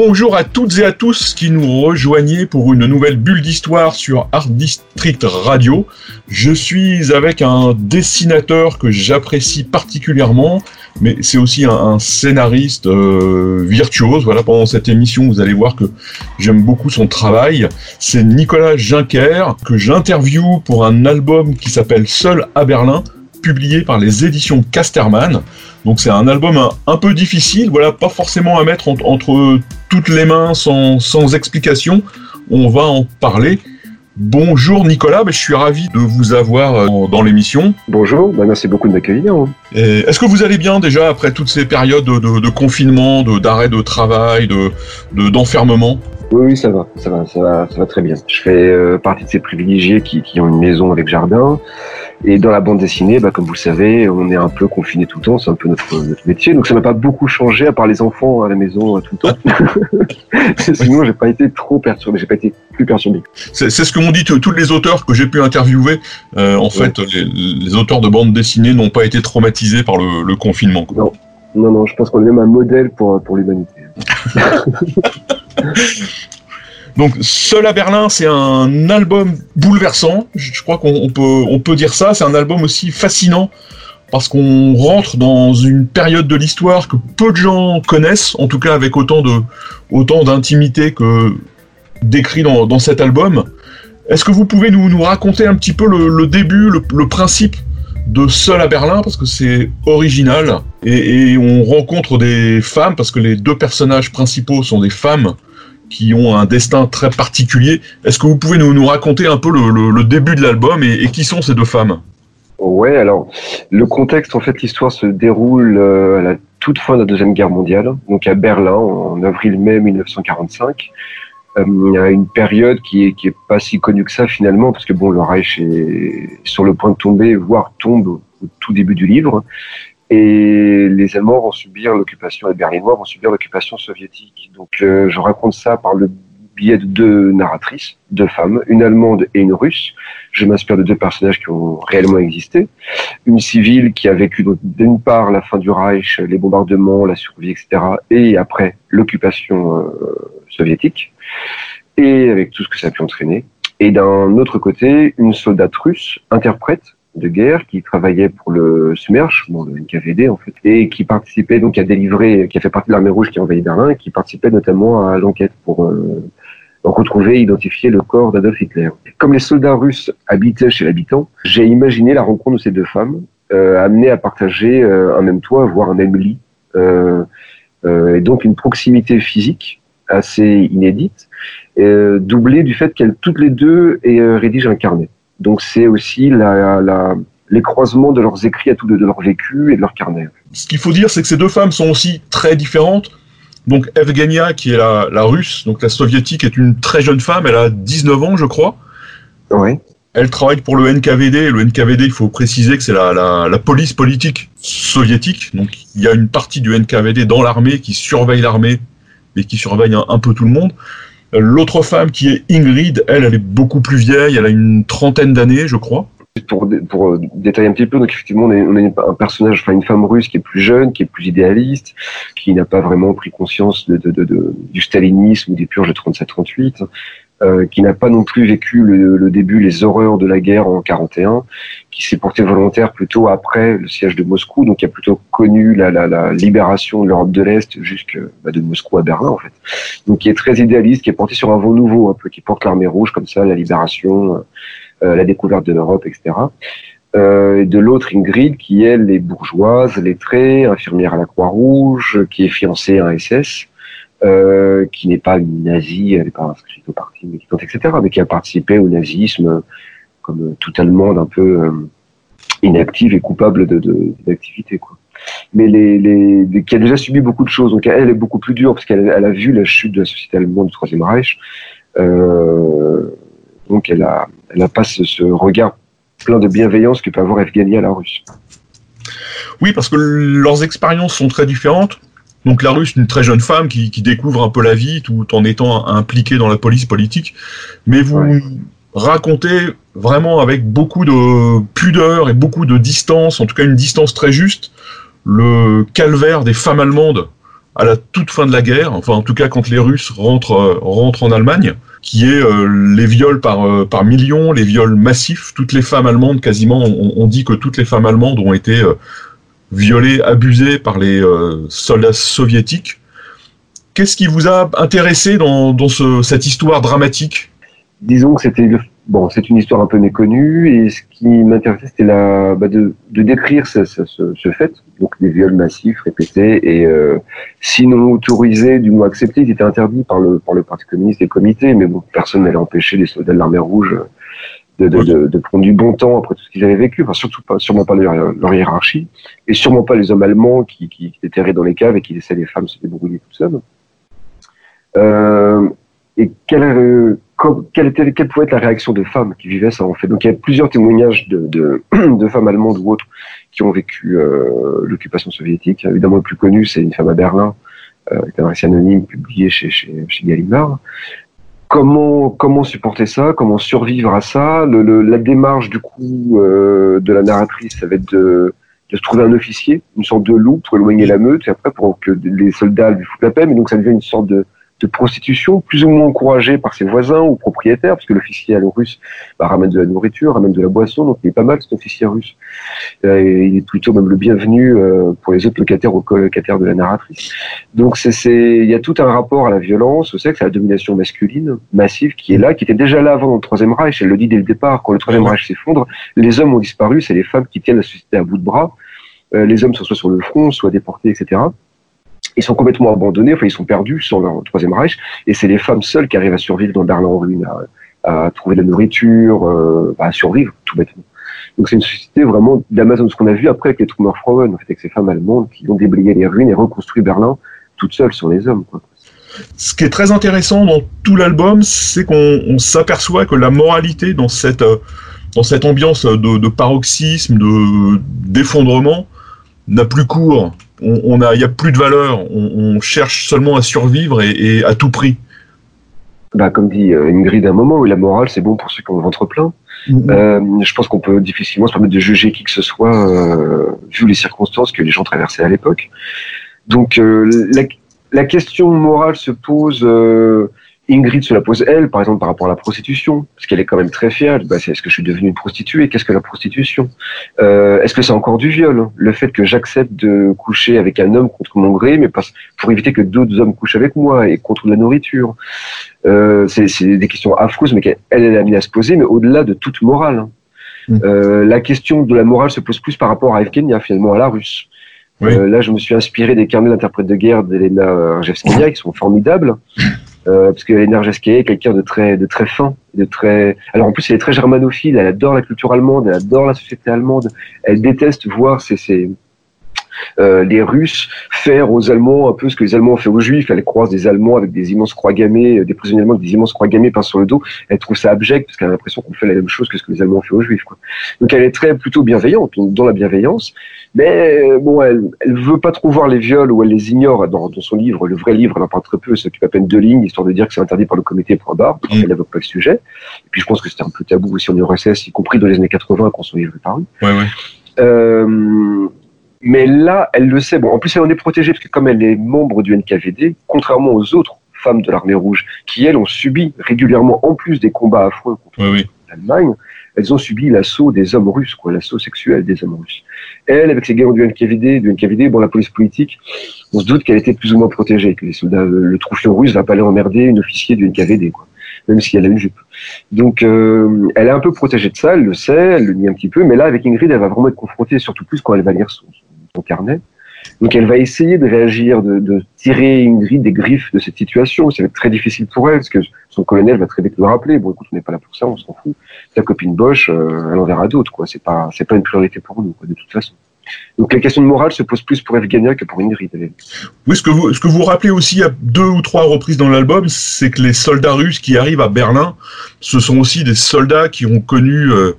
Bonjour à toutes et à tous qui nous rejoignez pour une nouvelle bulle d'histoire sur Art District Radio. Je suis avec un dessinateur que j'apprécie particulièrement, mais c'est aussi un, scénariste euh, virtuose. Voilà, pendant cette émission, vous allez voir que j'aime beaucoup son travail. C'est Nicolas Juncker que j'interviewe pour un album qui s'appelle Seul à Berlin, publié par les éditions Casterman. Donc c'est un album un, peu difficile, voilà, pas forcément à mettre en, entre toutes les mains sans, sans, explication. On va en parler. Bonjour Nicolas, je suis ravi de vous avoir dans, dans l'émission. Bonjour, bah merci beaucoup de m'accueillir. Est-ce que vous allez bien déjà après toutes ces périodes de, de, de confinement, d'arrêt de, de, travail, d'enfermement? Oui, oui, ça va, ça va, ça va, ça va très bien. Je fais euh, partie de ces privilégiés qui, qui, ont une maison avec jardin. Et dans la bande dessinée, bah, comme vous le savez, on est un peu confiné tout le temps, c'est un peu notre, notre métier. Donc ça m'a pas beaucoup changé, à part les enfants à la maison tout le temps. Sinon, j'ai pas été trop perturbé, j'ai pas été plus perturbé. C'est ce que m'ont dit tous les auteurs que j'ai pu interviewer. Euh, en ouais. fait, les, les, auteurs de bande dessinée n'ont pas été traumatisés par le, le confinement. Quoi. Non. Non, non, je pense qu'on est même un modèle pour, pour l'humanité. Donc, Seul à Berlin, c'est un album bouleversant. Je crois qu'on peut, on peut dire ça. C'est un album aussi fascinant parce qu'on rentre dans une période de l'histoire que peu de gens connaissent, en tout cas avec autant de, autant d'intimité que décrit dans, dans cet album. Est-ce que vous pouvez nous, nous raconter un petit peu le, début, le principe de Seul à Berlin parce que c'est original. Et, on rencontre des femmes parce que les deux personnages principaux sont des femmes qui ont un destin très particulier. Est-ce que vous pouvez nous, raconter un peu le, début de l'album et, et, qui sont ces deux femmes? Ouais, alors le contexte, en fait, l'histoire se déroule euh, à la toute fin de la deuxième guerre mondiale, donc à Berlin en avril-mai 1945 il y a une période qui est, qui est pas si connue que ça finalement, parce que bon, le Reich est sur le point de tomber, voire tombe au tout début du livre, et les Allemands vont subir l'occupation, les Berlinois vont subir l'occupation soviétique. Donc euh, je raconte ça par le biais de deux narratrices, deux femmes, une allemande et une russe. Je m'inspire de deux personnages qui ont réellement existé. Une civile qui a vécu d'une part la fin du Reich, les bombardements, la survie, etc., et après l'occupation euh, soviétique, et avec tout ce que ça a pu entraîner. Et d'un autre côté, une soldate russe, interprète de guerre, qui travaillait pour le SMERSH, le NKVD en fait, et qui participait donc à délivrer, qui a fait partie de l'armée rouge qui a envahi Berlin, et qui participait notamment à l'enquête pour euh, retrouver, identifier le corps d'Adolf Hitler. Comme les soldats russes habitaient chez l'habitant, j'ai imaginé la rencontre de ces deux femmes, euh, amenées à partager euh, un même toit, voire un même lit, euh, et donc une proximité physique assez inédite, euh, doublée du fait qu'elles toutes les deux euh, rédigent un carnet. Donc c'est aussi la, la, les croisements de leurs écrits à tous deux, de leur vécu et de leur carnet. Ce qu'il faut dire, c'est que ces deux femmes sont aussi très différentes. Donc Evgenia, qui est la, la, russe, donc la soviétique, est une très jeune femme, elle a 19 ans, je crois. Oui. Elle travaille pour le NKVD. Le NKVD, il faut préciser que c'est la, la, la, police politique soviétique. Donc il y a une partie du NKVD dans l'armée qui surveille l'armée et qui surveille un, peu tout le monde. L'autre femme qui est Ingrid, elle, elle est beaucoup plus vieille, elle a une trentaine d'années, je crois. Pour, pour détailler un petit peu, donc effectivement, on a, un personnage, enfin une femme russe qui est plus jeune, qui est plus idéaliste, qui n'a pas vraiment pris conscience du stalinisme ou des purges de 37-38, euh, qui n'a pas non plus vécu le, le, début, les horreurs de la guerre en 41, qui s'est porté volontaire plutôt après le siège de Moscou, donc qui a plutôt connu la, la, la libération de l'Europe de l'Est jusque bah, de Moscou à Berlin en fait. Donc qui est très idéaliste, qui est porté sur un vent nouveau un peu, qui porte l'armée rouge comme ça, la libération, euh, la découverte de l'Europe, etc. Euh, de l'autre Ingrid qui elle est bourgeoise, lettrée, infirmière à la Croix-Rouge, qui est fiancée à un SS. Euh, qui n'est pas une nazie, elle n'est pas inscrite au parti militante, etc., mais qui a participé au nazisme comme tout Allemande un peu euh, inactive et coupable d'activité. Mais les, les, qui a déjà subi beaucoup de choses. Donc elle est beaucoup plus dure parce qu'elle elle a vu la chute de la société allemande du Troisième Reich. Euh, Donc elle a, elle a pas ce, regard plein de bienveillance que peut avoir Evgeny à la Russe. Oui, parce que leurs expériences sont très différentes. Donc la Russe, une très jeune femme qui, découvre un peu la vie tout en étant impliquée dans la police politique. Mais vous racontez vraiment avec beaucoup de pudeur et beaucoup de distance, en tout cas une distance très juste, le calvaire des femmes allemandes à la toute fin de la guerre, enfin en tout cas quand les Russes rentrent, euh, rentrent en Allemagne, qui est euh, les viols par, euh, par millions, les viols massifs. Toutes les femmes allemandes, quasiment, on, dit que toutes les femmes allemandes ont été violées, abusées par les soldats soviétiques. Qu'est-ce qui vous a intéressé dans, dans ce, cette histoire dramatique? Disons que c'était bon, c'est une histoire un peu méconnue et ce qui m'intéressait, c'était bah de, de, décrire ce, ce, ce, fait, donc des viols massifs répétés et euh, sinon autorisés, du moins acceptés, ils étaient interdits par le par le Parti communiste et le comité, mais bon, personne n'allait empêcher les soldats de l'armée rouge de, de, de, de, prendre du bon temps après tout ce qu'ils avaient vécu, enfin surtout pas, sûrement pas leur, leur, hiérarchie, et sûrement pas les hommes allemands qui, qui, qui étaient dans les caves et qui laissaient les femmes se débrouiller toutes seules. Euh, et quelle, euh, quelle, était, quelle pouvait être la réaction de femmes qui vivaient ça en fait? Donc il y a plusieurs témoignages de, de, de femmes allemandes ou autres qui ont vécu euh, l'occupation soviétique. Évidemment, le plus connu, c'est une femme à Berlin, euh, un récit anonyme publié chez, chez, chez Gallimard. Comment, comment supporter ça Comment survivre à ça. Le, le, La démarche du coup euh, de la narratrice, ça va être de, de se trouver un officier, une sorte de loup pour éloigner la meute, et après pour que les soldats lui foutent la paix, mais donc ça devient une sorte de, de prostitution, plus ou moins encouragée par ses voisins ou propriétaires, parce que l'officier russe bah, ramène de la nourriture, ramène de la boisson, donc il est pas mal cet officier russe. Euh, il est plutôt même le bienvenu euh, pour les autres locataires ou colocataires de la narratrice. Donc c'est, il y a tout un rapport à la violence, au sexe, à la domination masculine massive qui est là, qui était déjà là avant le Troisième Reich. Elle le dit dès le départ, quand le Troisième Reich s'effondre, les hommes ont disparu, c'est les femmes qui tiennent la société à bout de bras. Euh, les hommes sont soit sur le front, soit déportés, etc ils sont complètement abandonnés, enfin ils sont perdus sur leur troisième Reich, et c'est les femmes seules qui arrivent à survivre dans Berlin en ruine, à, trouver de la nourriture, euh, à survivre tout bêtement. Donc c'est une société vraiment d'Amazon, ce qu'on a vu après avec les Trümmerfrauen, en fait, avec ces femmes allemandes qui ont déblayé les ruines et reconstruit Berlin toutes seules sur les hommes. Ce qui est très intéressant dans tout l'album, c'est qu'on s'aperçoit que la moralité dans cette, euh, dans cette ambiance de, de paroxysme, de d'effondrement, n'a plus cours on, a, il y a plus de valeur. On, cherche seulement à survivre et, à tout prix. Bah, comme dit euh, Ingrid à un moment, la morale, c'est bon pour ceux qui ont le ventre plein. Mm-hmm. Euh, je pense qu'on peut difficilement se permettre de juger qui que ce soit, euh, vu les circonstances que les gens traversaient à l'époque. Donc, la, la, question morale se pose Ingrid se la pose elle, par exemple par rapport à la prostitution, parce qu'elle est quand même très fière. Bah, est-ce que je suis devenue une prostituée? Qu'est-ce que la prostitution? Euh, Est-ce que c'est encore du viol Le fait que j'accepte de coucher avec un homme contre mon gré, mais pour éviter que d'autres hommes couchent avec moi et contre la nourriture. Euh, c'est des questions affreuses, mais qu'elle elle est amenée à se poser, mais au-delà de toute morale. Mm. Euh, la question de la morale se pose plus par rapport à Evgenia, finalement, à la russe. Là, je me suis inspiré des carnets d'interprètes de guerre d'Elena Rjevskaya, qui sont formidables. Euh, parce que est quelqu'un de très, de très fin, de très. Alors en plus, elle est très germanophile. Elle adore la culture allemande, elle adore la société allemande. Elle déteste voir euh, les Russes faire aux Allemands un peu ce que les Allemands ont fait aux Juifs. Elle croise des Allemands avec des immenses croix gammées, euh, des prisonniers allemands avec des immenses croix gammées peintes sur le dos. Elle trouve ça abject parce qu'elle a l'impression qu'on fait la même chose que ce que les Allemands ont fait aux Juifs. Quoi. Donc elle est très plutôt bienveillante, dans la bienveillance. Mais euh, bon, elle, elle veut pas trop voir les viols ou elle les ignore dans, dans son livre. Le vrai livre, elle en parle très peu, s'occupe à peine de lignes, histoire de dire que c'est interdit par le comité point barre, parce mm. qu'elle n'évoque pas le sujet. Et puis je pense que c'était un peu tabou aussi en URSS, y compris dans les années 80 quand son livre est paru. Ouais, ouais. Euh, mais là, elle le sait. Bon, en plus, elle en est protégée parce que comme elle est membre du NKVD, contrairement aux autres femmes de l'armée rouge, qui elles ont subi régulièrement, en plus des combats affreux contre l'Allemagne, elles ont subi l'assaut des hommes russes, quoi, l'assaut sexuel des hommes russes. Elle, avec ses gagnants du NKVD, du NKVD, bon, la police politique, on se doute qu'elle était plus ou moins protégée, que les soldats, le troufion russe va pas aller emmerder une officier du NKVD, quoi, même si elle a une jupe. Donc, euh, elle est un peu protégée de ça, elle le sait, elle le nie un petit peu, mais là, avec Ingrid, elle va vraiment être confrontée, surtout plus quand elle va lire son, carnet. Donc elle va essayer de réagir, de, tirer Ingrid des griffes de cette situation. Ça va être très difficile pour elle, parce que son colonel va très vite le rappeler. Bon, écoute, on n'est pas là pour ça, on s'en fout. Ta copine Bosch, euh, elle en verra d'autres, quoi. C'est pas, c'est pas une priorité pour nous, de toute façon. Donc la question de morale se pose plus pour Evgenia que pour Ingrid. Oui, ce que vous, ce que vous rappelez aussi à deux ou trois reprises dans l'album, c'est que les soldats russes qui arrivent à Berlin, ce sont aussi des soldats qui ont connu euh,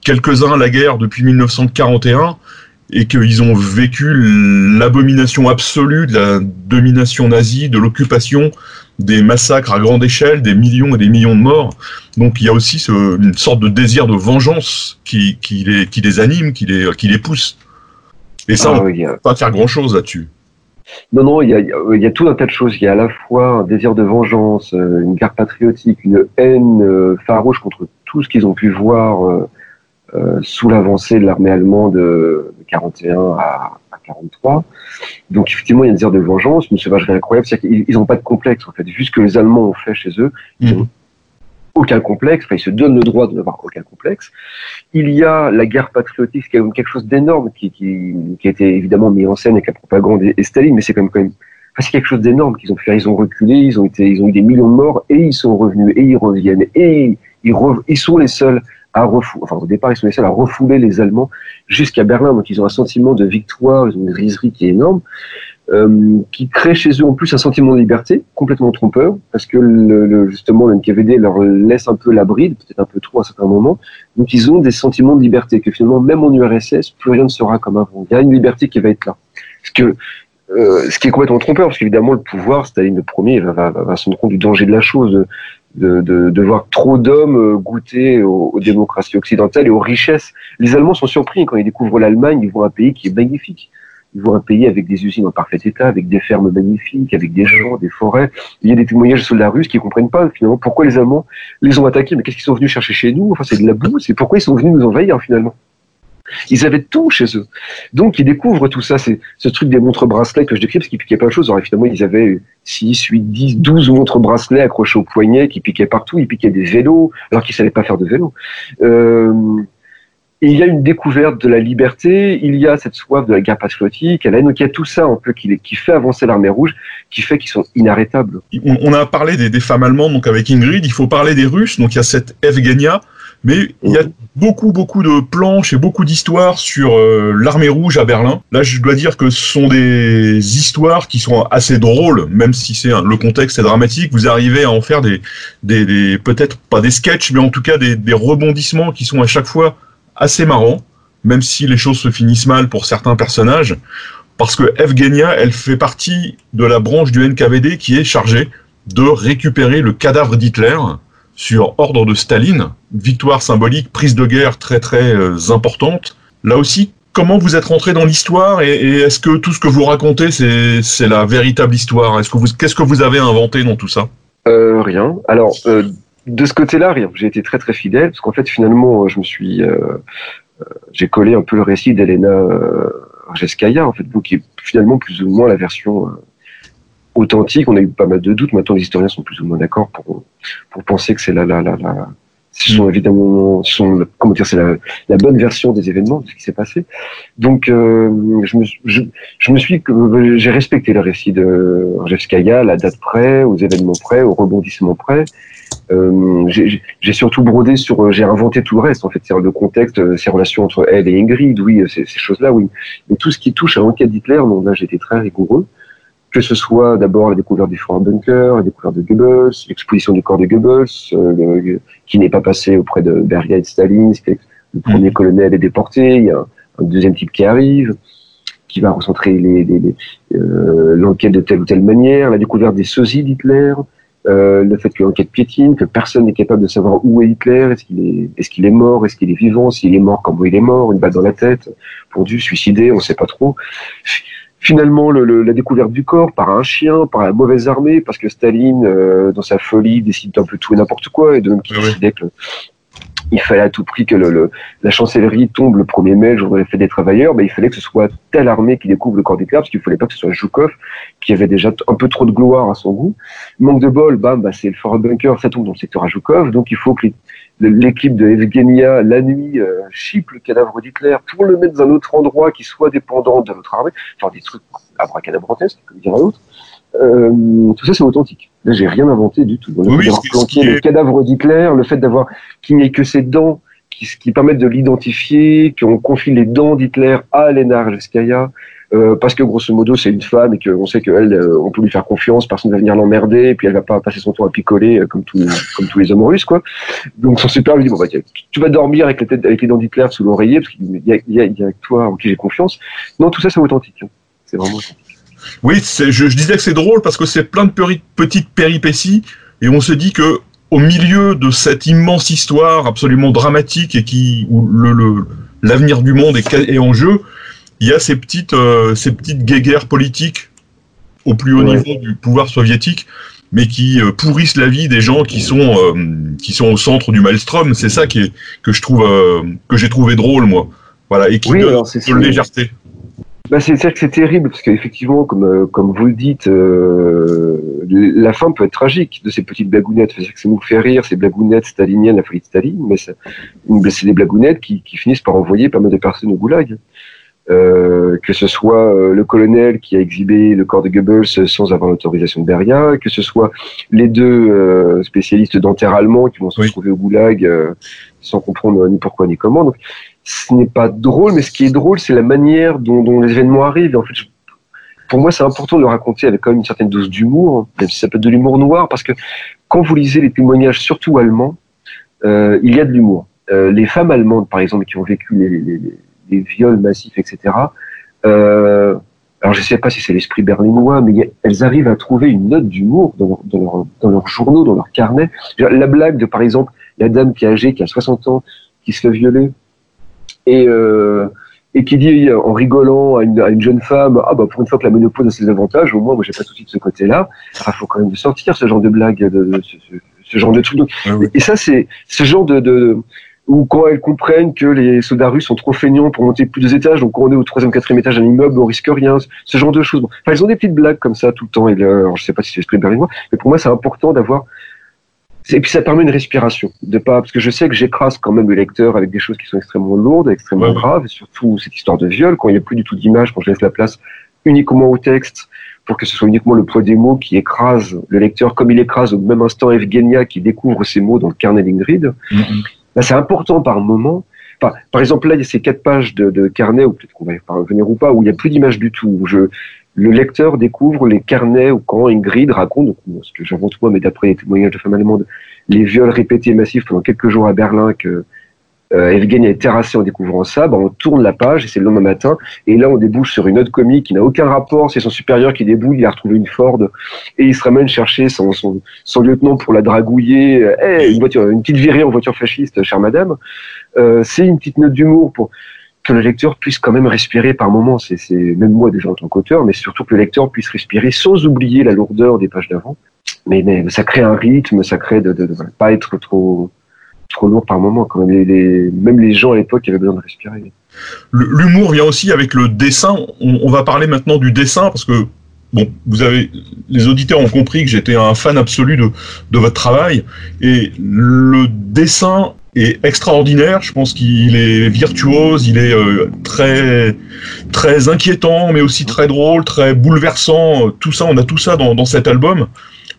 quelques-uns la guerre depuis 1941 et qu'ils ont vécu l'abomination absolue de la domination nazie, de l'occupation, des massacres à grande échelle, des millions et des millions de morts. Donc il y a aussi ce, une sorte de désir de vengeance qui, qui, les, qui les anime, qui les, qui les pousse. Et ça, ah, on ne peut pas faire grand-chose là-dessus. Non, non, il y, a, il y, a, tout un tas de choses. Il y a à la fois un désir de vengeance, euh, une guerre patriotique, une haine euh, farouche contre tout ce qu'ils ont pu voir euh sous l'avancée de l'armée allemande de 41 à, 43. Donc effectivement, il y a un désir de vengeance, une sauvagerie incroyable. C'est-à-dire qu'ils n'ont pas de complexe, en fait. Vu ce que les Allemands ont fait chez eux, ils n'ont mhm. aucun complexe. Enfin, ils se donnent le droit de n'avoir aucun complexe. Il y a la guerre patriotique, qui est quelque chose d'énorme, qui, qui, qui, a été évidemment mis en scène avec la propagande et, Staline, mais c'est quand même, quand même c'est quelque chose d'énorme qu'ils ont fait. Ils ont reculé, ils ont été, ils ont eu des millions de morts et ils sont revenus et ils reviennent et ils, ils sont les seuls à refouler, enfin au départ ils sont les seuls à refouler les Allemands jusqu'à Berlin, donc ils ont un sentiment de victoire, ils ont une riserie qui est énorme, euh, qui crée chez eux en plus un sentiment de liberté complètement trompeur, parce que le, justement le NKVD leur laisse un peu la bride, peut-être un peu trop à certains moments, donc ils ont des sentiments de liberté que finalement même en URSS plus rien ne sera comme avant. Il y a une liberté qui va être là, parce que euh, ce qui est complètement trompeur, parce qu'évidemment le pouvoir, Staline le premier, va, va, va, se rendre compte du danger de la chose, de, voir trop d'hommes euh, goûter aux, démocraties occidentales et aux richesses. Les Allemands sont surpris quand ils découvrent l'Allemagne, ils voient un pays qui est magnifique. Ils voient un pays avec des usines en parfait état, avec des fermes magnifiques, avec des champs, des forêts. Il y a des témoignages de soldats russes qui comprennent pas finalement pourquoi les Allemands les ont attaqués. Mais qu'est-ce qu'ils sont venus chercher chez nous? Enfin, c'est de la boue. C'est pourquoi ils sont venus nous envahir finalement. Ils avaient tout chez eux. Donc, ils découvrent tout ça. C'est ce truc des montres bracelets que je décris parce qu'ils piquaient plein de choses. Alors, finalement, ils avaient 6, 8, 10, 12 montres bracelets accrochés au poignet qui piquaient partout. Ils piquaient des vélos alors qu'ils savaient pas faire de vélo. Euh, il y a une découverte de la liberté, il y a cette soif de la guerre patriotique, donc il y a tout ça un peu qui, qui fait avancer l'armée rouge, qui fait qu'ils sont inarrêtables. On, a parlé des, des, femmes allemandes, donc avec Ingrid, il faut parler des Russes, donc il y a cette Evgenia, mais il y a beaucoup, beaucoup de planches et beaucoup d'histoires sur euh, l'armée rouge à Berlin. Là, je dois dire que ce sont des histoires qui sont assez drôles, même si c'est le contexte est dramatique. Vous arrivez à en faire des, peut-être pas des sketchs, mais en tout cas des, des rebondissements qui sont à chaque fois assez marrants, même si les choses se finissent mal pour certains personnages. Parce que Evgenia, elle fait partie de la branche du NKVD qui est chargée de récupérer le cadavre d'Hitler sur ordre de Staline, victoire symbolique, prise de guerre très très euh, importante. Là aussi, comment vous êtes rentré dans l'histoire et, est-ce que tout ce que vous racontez, c'est la véritable histoire? Est-ce que vous qu'est-ce que vous avez inventé dans tout ça? Euh, Rien. Alors euh, de ce côté-là, rien. J'ai été très très fidèle parce qu'en fait finalement, je me suis j'ai collé un peu le récit d'Elena Rjeskaya, en fait, donc qui est finalement plus ou moins la version authentique. On a eu pas mal de doutes. Maintenant, les historiens sont plus ou moins d'accord pour, pour penser que c'est la, la, la, la, ce sont évidemment, ce sont, comment dire, c'est la, la, bonne version des événements, de ce qui s'est passé. Donc, euh, je, me, je, je, me suis, j'ai respecté le récit de Rjevskaya, la date près, aux événements près, au rebondissement près. Euh, j'ai surtout brodé sur, j'ai inventé tout le reste en fait, c'est le contexte, euh, ces relations entre elle et Ingrid, oui, ces, ces choses-là, oui. Mais tout ce qui touche à l'enquête d'Hitler, donc là j'étais très rigoureux que ce soit d'abord la découverte du fort bunker, la découverte de Goebbels, l'exposition du corps de Goebbels, euh, qui n'est pas passé auprès de Beria et de Staline, le premier mm. colonel est déporté, il y a un, deuxième type qui arrive, qui va recentrer euh, l'enquête les, de telle ou telle manière, la découverte des sosies d'Hitler, euh, le fait que l'enquête piétine, que personne n'est capable de savoir où est Hitler, est-ce qu'il est, qu'il est mort, est-ce qu'il est vivant, s'il est mort, comment il est mort, une balle dans la tête, pendu, suicidé, on ne sait pas trop finalement le, la découverte du corps par un chien, par la mauvaise armée, parce que Staline, euh, dans sa folie, décide d'un peu tout et n'importe quoi, et de même qu'il décidait que il fallait à tout prix que le, la chancellerie tombe le 1er mai, jour de la fête des travailleurs, mais il fallait que ce soit telle armée qui découvre le corps d'Hitler, parce qu'il ne fallait pas que ce soit Zhukov, qui avait déjà un peu trop de gloire à son goût. Manque de bol, bam, bah, c'est le fort bunker, ça tombe dans le secteur à Zhukov, donc il faut que l'équipe de Evgenia, la nuit, euh, chipe le cadavre d'Hitler pour le mettre dans un autre endroit qui soit dépendant de notre armée, enfin des trucs abracadabrantesques, comme dirait l'autre. Euh, tout ça, c'est authentique. Là, j'ai rien inventé du tout. Le fait d'avoir planqué le cadavre d'Hitler, le fait d'avoir qu'il n'y ait que ses dents qui permettent de l'identifier, qu'on confie les dents d'Hitler à Lena Arleskaya, euh, parce que grosso modo c'est une femme et qu'on sait qu'elle, euh, on peut lui faire confiance, personne ne va venir l'emmerder, et puis elle va pas passer son temps à picoler euh, comme, tous comme tous les hommes russes, quoi. Donc son super lui dit, bon, bah, tu vas dormir avec, les dents d'Hitler sous l'oreiller, parce qu'il y a, y, a, toi en qui j'ai confiance. Non, tout ça c'est authentique. Hein. C'est vraiment authentique. Oui, je, disais que c'est drôle parce que c'est plein de petites péripéties, et on se dit que au milieu de cette immense histoire absolument dramatique et qui où le l'avenir du monde est en jeu, il y a ces petites, euh, ces petites guéguerres politiques au plus haut niveau du pouvoir soviétique, mais qui euh, pourrissent la vie des gens qui sont, euh, qui sont au centre du maelstrom. C'est ça qui est, que je trouve, que j'ai trouvé drôle, moi. Voilà, et qui oui, donne de légèreté. Bah c'est que c'est terrible parce qu'effectivement, comme comme vous le dites, la fin peut être tragique de ces petites blagounettes. C'est que ça nous fait rire ces blagounettes staliniennes, la folie de Staline, mais c'est des blagounettes qui, qui, finissent par envoyer pas mal de personnes au goulag. Euh, que ce soit euh, le colonel qui a exhibé le corps de Goebbels sans avoir l'autorisation de Beria, que ce soit les deux euh, spécialistes dentaires allemands qui vont se retrouver au goulag sans comprendre ni pourquoi ni comment. Donc, ce n'est pas drôle, mais ce qui est drôle, c'est la manière dont, dont, les événements arrivent. en fait, pour moi, c'est important de le raconter avec quand même une certaine dose d'humour, même si ça peut être de l'humour noir, parce que quand vous lisez les témoignages, surtout allemands, il y a de l'humour. les femmes allemandes, par exemple, qui ont vécu les, les des viols massifs, etc. Euh, alors je ne sais pas si c'est l'esprit berlinois, mais elles arrivent à trouver une note d'humour dans, leur, dans, leurs journaux, dans leurs carnets. La blague de, par exemple, la dame qui est âgée, qui a 60 ans, qui se fait violer, et, euh, et qui dit en rigolant à une, à une, jeune femme, ah bah pour une fois que la ménopause a ses avantages, au moins moi j'ai pas de souci de ce côté-là. Il faut quand même sortir ce genre de blague, de, ce, genre de truc. Ah et ça c'est ce genre de, de ou quand elles comprennent que les soldats russes sont trop feignants pour monter plus de étages, donc quand on est au troisième, quatrième étage d'un immeuble, on risque rien, ce genre de choses. Enfin, ils ont des petites blagues comme ça tout le temps. Et alors, je sais pas si c'est l'esprit berlinois, mais pour moi, c'est important d'avoir. Et puis ça permet une respiration, de pas parce que je sais que j'écrase quand même le lecteur avec des choses qui sont extrêmement lourdes, extrêmement graves, et surtout cette histoire de viol quand il n'y a plus du tout d'image, quand je laisse la place uniquement au texte pour que ce soit uniquement le poids des mots qui écrase le lecteur, comme il écrase au même instant Evgenia qui découvre ces mots dans le carnet d'Ingrid. Mm-hmm. Ben, c'est important par moment. par exemple, là, il y a ces quatre pages de, carnet, ou peut-être qu'on va y revenir ou pas, où il n'y a plus d'image du tout. Où je, le lecteur découvre les carnets ou quand Ingrid raconte, donc, ce que j'invente moi, mais d'après les témoignages de femmes allemandes, les viols répétés massifs pendant quelques jours à Berlin que euh, Evgeny est terrassé en découvrant ça, ben on tourne la page et c'est le lendemain matin. Et là, on débouche sur une autre comique qui n'a aucun rapport. C'est son supérieur qui déboule, il a retrouvé une Ford et il se ramène chercher son, son, son lieutenant pour la dragouiller. Hey, une, voiture, une petite virée en voiture fasciste, chère madame. Euh, c'est une petite note d'humour pour que le lecteur puisse quand même respirer par moments. C'est même moi déjà en tant qu'auteur, mais surtout que le lecteur puisse respirer sans oublier la lourdeur des pages d'avant. Mais, mais, ça crée un rythme, ça crée de, de pas être trop trop lourd par moment. Quand même, les, même les gens à l'époque avaient besoin de respirer. L'humour vient aussi avec le dessin. On, va parler maintenant du dessin parce que bon, vous avez, les auditeurs ont compris que j'étais un fan absolu de, de votre travail et le dessin est extraordinaire. Je pense qu'il est virtuose, il est euh, très très inquiétant, mais aussi très drôle, très bouleversant. Tout ça, on a tout ça dans, dans cet album.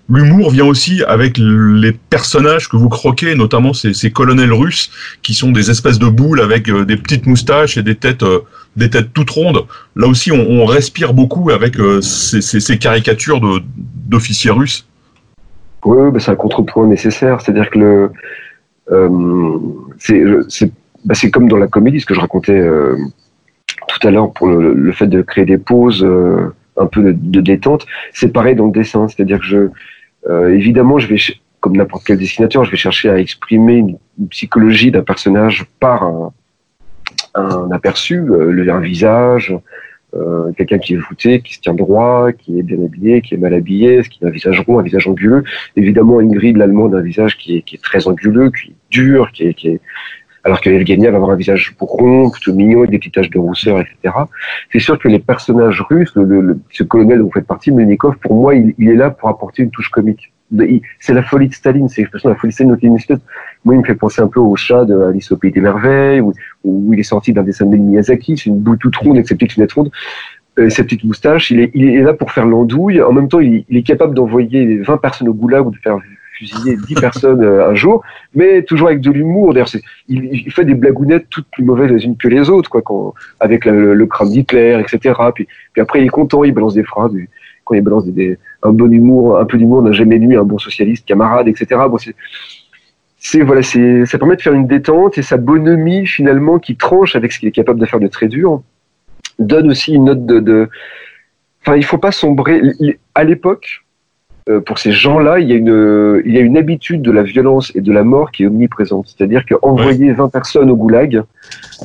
L'humour vient aussi avec les personnages que vous croquez, notamment ces, colonels russes qui sont des espèces de boules avec euh, des petites moustaches et des têtes, euh, des toutes rondes. Là aussi, on, respire beaucoup avec euh, ces, caricatures d'officiers russes. Oui, bah c'est un contrepoint nécessaire. C'est-à-dire que le, c'est bah comme dans la comédie, ce que je racontais tout à l'heure pour le, le, fait de créer des pauses un peu de, détente. C'est pareil dans le dessin, c'est-à-dire que je, euh, évidemment, je vais, comme n'importe quel dessinateur, je vais chercher à exprimer une, psychologie d'un personnage par un, aperçu, euh, un visage, euh, quelqu'un qui est voûté, qui se tient droit, qui est bien habillé, qui est mal habillé, qui a un visage rond, un visage anguleux? Évidemment, Ingrid, l'allemande, a un visage qui est, qui est très anguleux, qui est dur, qui est alors que Evgenia va avoir un visage rond, plutôt mignon, avec des petites taches de rousseur, etc. C'est sûr que les personnages russes, le, ce colonel dont vous faites partie, Melnikov, pour moi, il, il, est là pour apporter une touche comique. C'est la folie de Staline, c'est l'expression de la folie de Staline. Une espèce, moi, il me fait penser un peu au chat de Alice au Pays des Merveilles, où, où il est sorti d'un dessin de Miyazaki, c'est une boule toute ronde avec ses petites lunettes rondes. Euh, ses petites moustaches, il est, il est là pour faire l'andouille. En même temps, il, il est capable d'envoyer 20 personnes au goulag ou de faire fusiller 10 personnes euh, un jour, mais toujours avec de l'humour. D'ailleurs, il, il, fait des blagounettes toutes plus mauvaises les unes que les autres, quoi, quand, avec le, le crâne d'Hitler, etc. Puis, puis après, il est content, il balance des phrases, quand il balance des, un bon humour, un peu d'humour n'a jamais nu un bon socialiste, camarade, etc. Bon, c'est voilà, c'est, ça permet de faire une détente et sa bonhomie finalement qui tranche avec ce qu'il est capable de faire de très dur donne aussi une note de, de... enfin, il faut pas sombrer. À l'époque, euh, pour ces gens-là, il y a une, il y a une habitude de la violence et de la mort qui est omniprésente. C'est-à-dire qu'envoyer 20 personnes au goulag,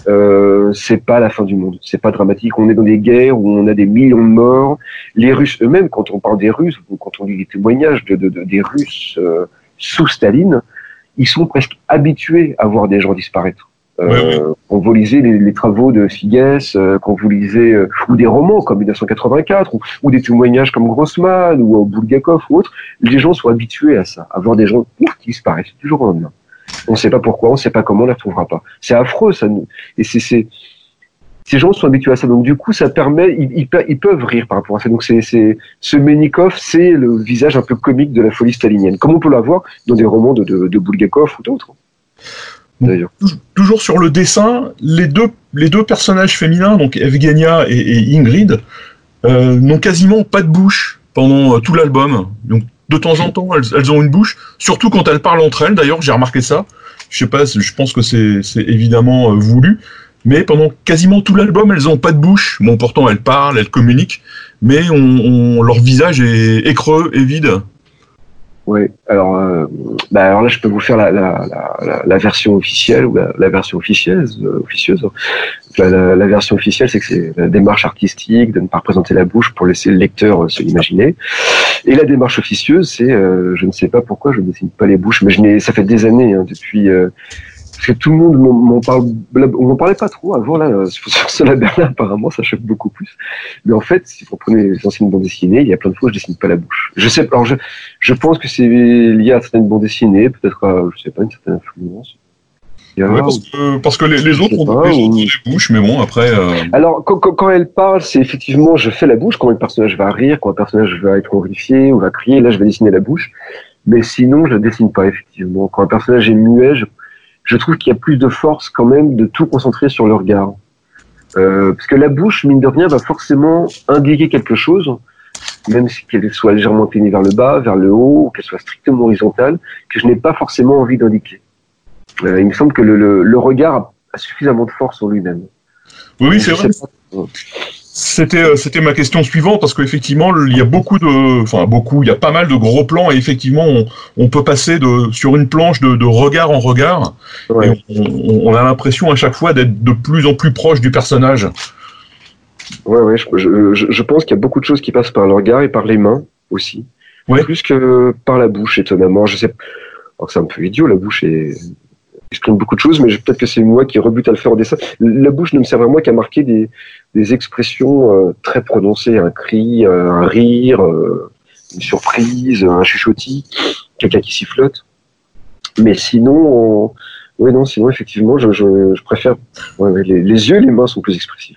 euh, c'est pas la fin du monde. C'est pas dramatique. On est dans des guerres où on a des millions de morts. Les Russes eux-mêmes, quand on parle des Russes, ou quand on lit les témoignages de, de, des Russes euh, sous Staline, ils sont presque habitués à voir des gens disparaître. Euh, Quand vous lisez les, les travaux de Figues, euh, quand vous lisez euh, ou des romans comme 1984, ou, ou des témoignages comme Grossman ou Bulgakov ou autres, les gens sont habitués à ça, à voir des gens qui disparaissent toujours au lendemain. On ne sait pas pourquoi, on ne sait pas comment, on ne les retrouvera pas. C'est affreux, ça. Et c'est ces gens sont habitués à ça. Donc du coup, ça permet, ils, ils, peuvent rire par rapport à ça. Donc c'est, c'est ce Menikov, c'est le visage un peu comique de la folie stalinienne, comme on peut l'avoir dans des romans de, de, de Bulgakov ou d'autres. Toujours sur le dessin, les deux, personnages féminins, donc Evgenia et, Ingrid, euh, n'ont quasiment pas de bouche pendant euh, tout l'album. Donc de temps en temps, elles, ont une bouche, surtout quand elles parlent entre elles. D'ailleurs, j'ai remarqué ça. Je sais pas, je pense que c'est évidemment euh, voulu. Mais pendant quasiment tout l'album, elles n'ont pas de bouche. Bon, pourtant, elles parlent, elles communiquent, mais leur visage est, est creux et vide. Oui, alors, euh, bah alors là, je peux vous faire la, la, la, la version officielle ou la, version officieuse. Euh, officieuse. La, version officielle, c'est que c'est la démarche artistique de ne pas représenter la bouche pour laisser le lecteur euh, se l'imaginer. Et la démarche officieuse, c'est, euh, je ne sais pas pourquoi je ne dessine pas les bouches, mais je ça fait des années, hein, depuis parce que tout le monde m'en parle, on m'en parlait pas trop avant là. Sur cela Berlin, apparemment, ça choque beaucoup plus. Mais en fait, si vous prenez les anciennes bandes dessinées, il y a plein de fois où je dessine pas la bouche. Je sais, alors je, je pense que c'est lié à certaines bandes dessinées, peut-être à, je sais pas, une certaine influence. Ouais, parce, que, parce que les, les autres ont pas, des bouches, mais bon, après. Euh... Alors, quand, quand, quand, elle parle, c'est effectivement, je fais la bouche quand un personnage va rire, quand un personnage va être horrifié ou va crier, là, je vais dessiner la bouche. Mais sinon, je ne dessine pas, effectivement. Quand un personnage est muet, je je trouve qu'il y a plus de force quand même de tout concentrer sur le regard. Euh, parce que la bouche, mine de rien, va forcément indiquer quelque chose, même si qu'elle soit légèrement inclinée vers le bas, vers le haut, ou qu'elle soit strictement horizontale, que je n'ai pas forcément envie d'indiquer. Euh, il me semble que le, le, le regard a suffisamment de force en lui-même. Oui, oui, c'est vrai. C'était euh, c'était ma question suivante parce qu'effectivement il y a beaucoup de enfin beaucoup il y a pas mal de gros plans et effectivement on, on peut passer de sur une planche de, de regard en regard et on, on, a l'impression à chaque fois d'être de plus en plus proche du personnage. Ouais ouais je, je, je pense qu'il y a beaucoup de choses qui passent par le regard et par les mains aussi ouais. plus que par la bouche étonnamment je sais alors c'est un peu idiot la bouche est exprime beaucoup de choses, mais peut-être que c'est moi qui rebute à le faire au dessin. La bouche ne me sert vraiment qu'à marquer des, des expressions euh, très prononcées, un cri, euh, un rire, euh, une surprise, un chuchotis, quelqu'un qui sifflote. Mais sinon, oui, non, sinon, effectivement, je, je, je préfère. Ouais, les, les, yeux et les mains sont plus expressifs.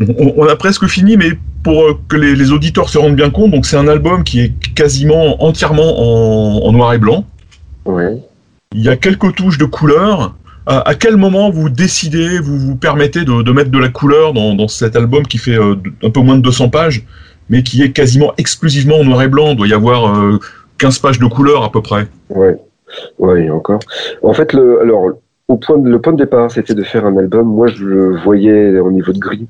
On, on a presque fini, mais pour que les, les, auditeurs se rendent bien compte, donc c'est un album qui est quasiment entièrement en, en noir et blanc. Ouais il y a quelques touches de couleur. À, quel moment vous décidez, vous vous permettez de, mettre de la couleur dans, cet album qui fait euh, un peu moins de 200 pages, mais qui est quasiment exclusivement en noir et blanc? Il doit y avoir euh, 15 pages de couleur à peu près. Ouais, ouais, encore. En fait, le, alors, point le point de départ, c'était de faire un album. Moi, je le voyais au niveau de gris.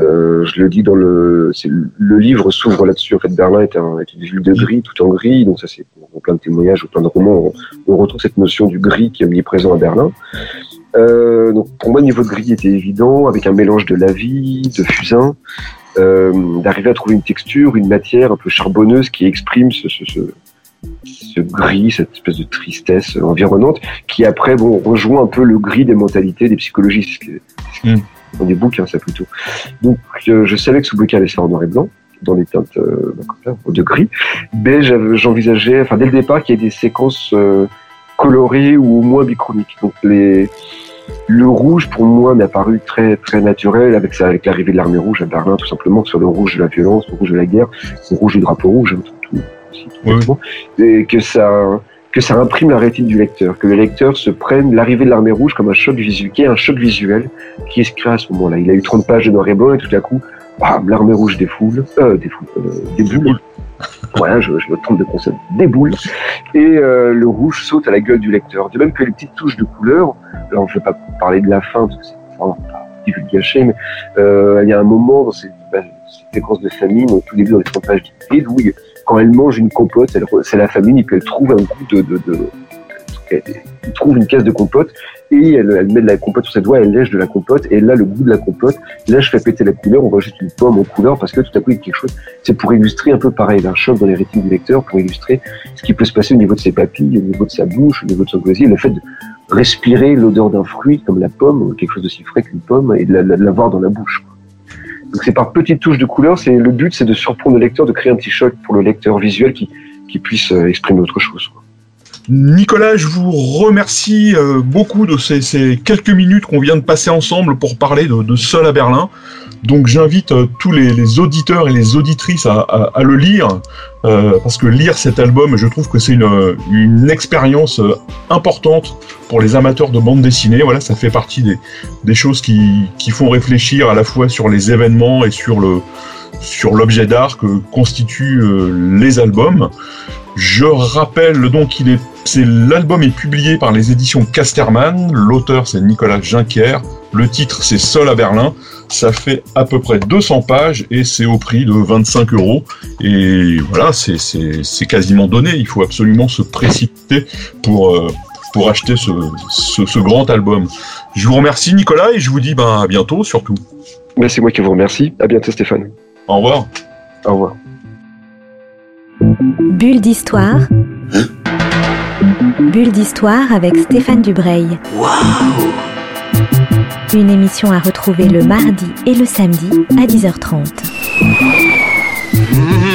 Euh, je le dis dans le, le livre s'ouvre là-dessus. En fait, Berlin est, un, est, une ville de gris, tout en gris. Donc ça, c'est plein de témoignages ou plein de romans. On, retrouve cette notion du gris qui est présent à Berlin. Euh, donc pour moi, le niveau de gris était évident, avec un mélange de la vie, de fusain, euh, d'arriver à trouver une texture, une matière un peu charbonneuse qui exprime ce, ce, ce gris, cette espèce de tristesse environnante, qui après bon, rejoint un peu le gris des mentalités des psychologistes. Des bouquins, ça plutôt. Donc, euh, je savais que ce bouquin allait se faire en noir et blanc, dans des teintes euh, de gris, mais j'envisageais, enfin, dès le départ, qu'il y ait des séquences euh, colorées ou au moins bichromiques. Donc, les, le rouge, pour moi, m'est apparu très, très naturel avec, avec l'arrivée de l'armée rouge à Berlin, tout simplement, sur le rouge de la violence, le rouge de la guerre, le rouge du drapeau rouge, hein, tout, et que ça que ça imprime la rétine du lecteur, que le lecteur se prenne l'arrivée de l'armée rouge comme un choc visuel, qui est un choc visuel qui est créé à ce moment-là. Il a eu 30 pages de noir et blanc et tout à coup, l'armée rouge défoule, euh, défoule, euh, déboule. voilà, je, je, me trompe de concept, déboule. Et euh, le rouge saute à la gueule du lecteur. De même que les petites touches de couleur, alors je ne vais pas parler de la fin, parce que c'est vraiment pas divulgaché, mais euh, il y a un moment dans cette, bah, cette séquence de famine, au tout début dans les 30 pages du où quand elle mange une compote, c'est la famine, et puis elle trouve un goût de, de, de elle trouve une caisse de compote et elle, elle, met de la compote sur ses doigts, elle lèche de la compote et là le goût de la compote, là je fais péter la couleur, on voit juste une pomme en couleur parce que tout à coup il y a quelque chose. C'est pour illustrer un peu pareil, un choc dans les rétines du lecteur, pour illustrer ce qui peut se passer au niveau de ses papilles, au niveau de sa bouche, au niveau de son gosier, le fait de respirer l'odeur d'un fruit comme la pomme, quelque chose d'aussi frais qu'une pomme et de l'avoir dans la bouche. Donc c'est par petites touches de couleur, c'est le but c'est de surprendre le lecteur, de créer un petit choc pour le lecteur visuel qui, qui puisse euh, exprimer autre chose. Nicolas, je vous remercie euh, beaucoup de ces, quelques minutes qu'on vient de passer ensemble pour parler de, Seul à Berlin. Donc j'invite euh, tous les, auditeurs et les auditrices à, le lire, euh, parce que lire cet album, je trouve que c'est une, expérience importante pour les amateurs de bande dessinée. Voilà, ça fait partie des, choses qui, font réfléchir à la fois sur les événements et sur l'objet d'art que constituent les albums. Je rappelle donc qu'il est, c'est l'album est publié par les éditions Casterman. L'auteur c'est Nicolas Juncker. Le titre c'est Sol à Berlin. Ça fait à peu près 200 pages et c'est au prix de 25 euros. Et voilà, c'est, c'est, c'est quasiment donné. Il faut absolument se précipiter pour, euh, pour acheter ce, ce, ce, grand album. Je vous remercie Nicolas et je vous dis ben, à bientôt surtout. Ben, c'est moi qui vous remercie. À bientôt Stéphane. Au revoir. Au revoir. Bulle d'histoire. Bulle d'histoire avec Stéphane Dubreuil. Waouh Une émission à retrouver le mardi et le samedi à 10h30. Mmh.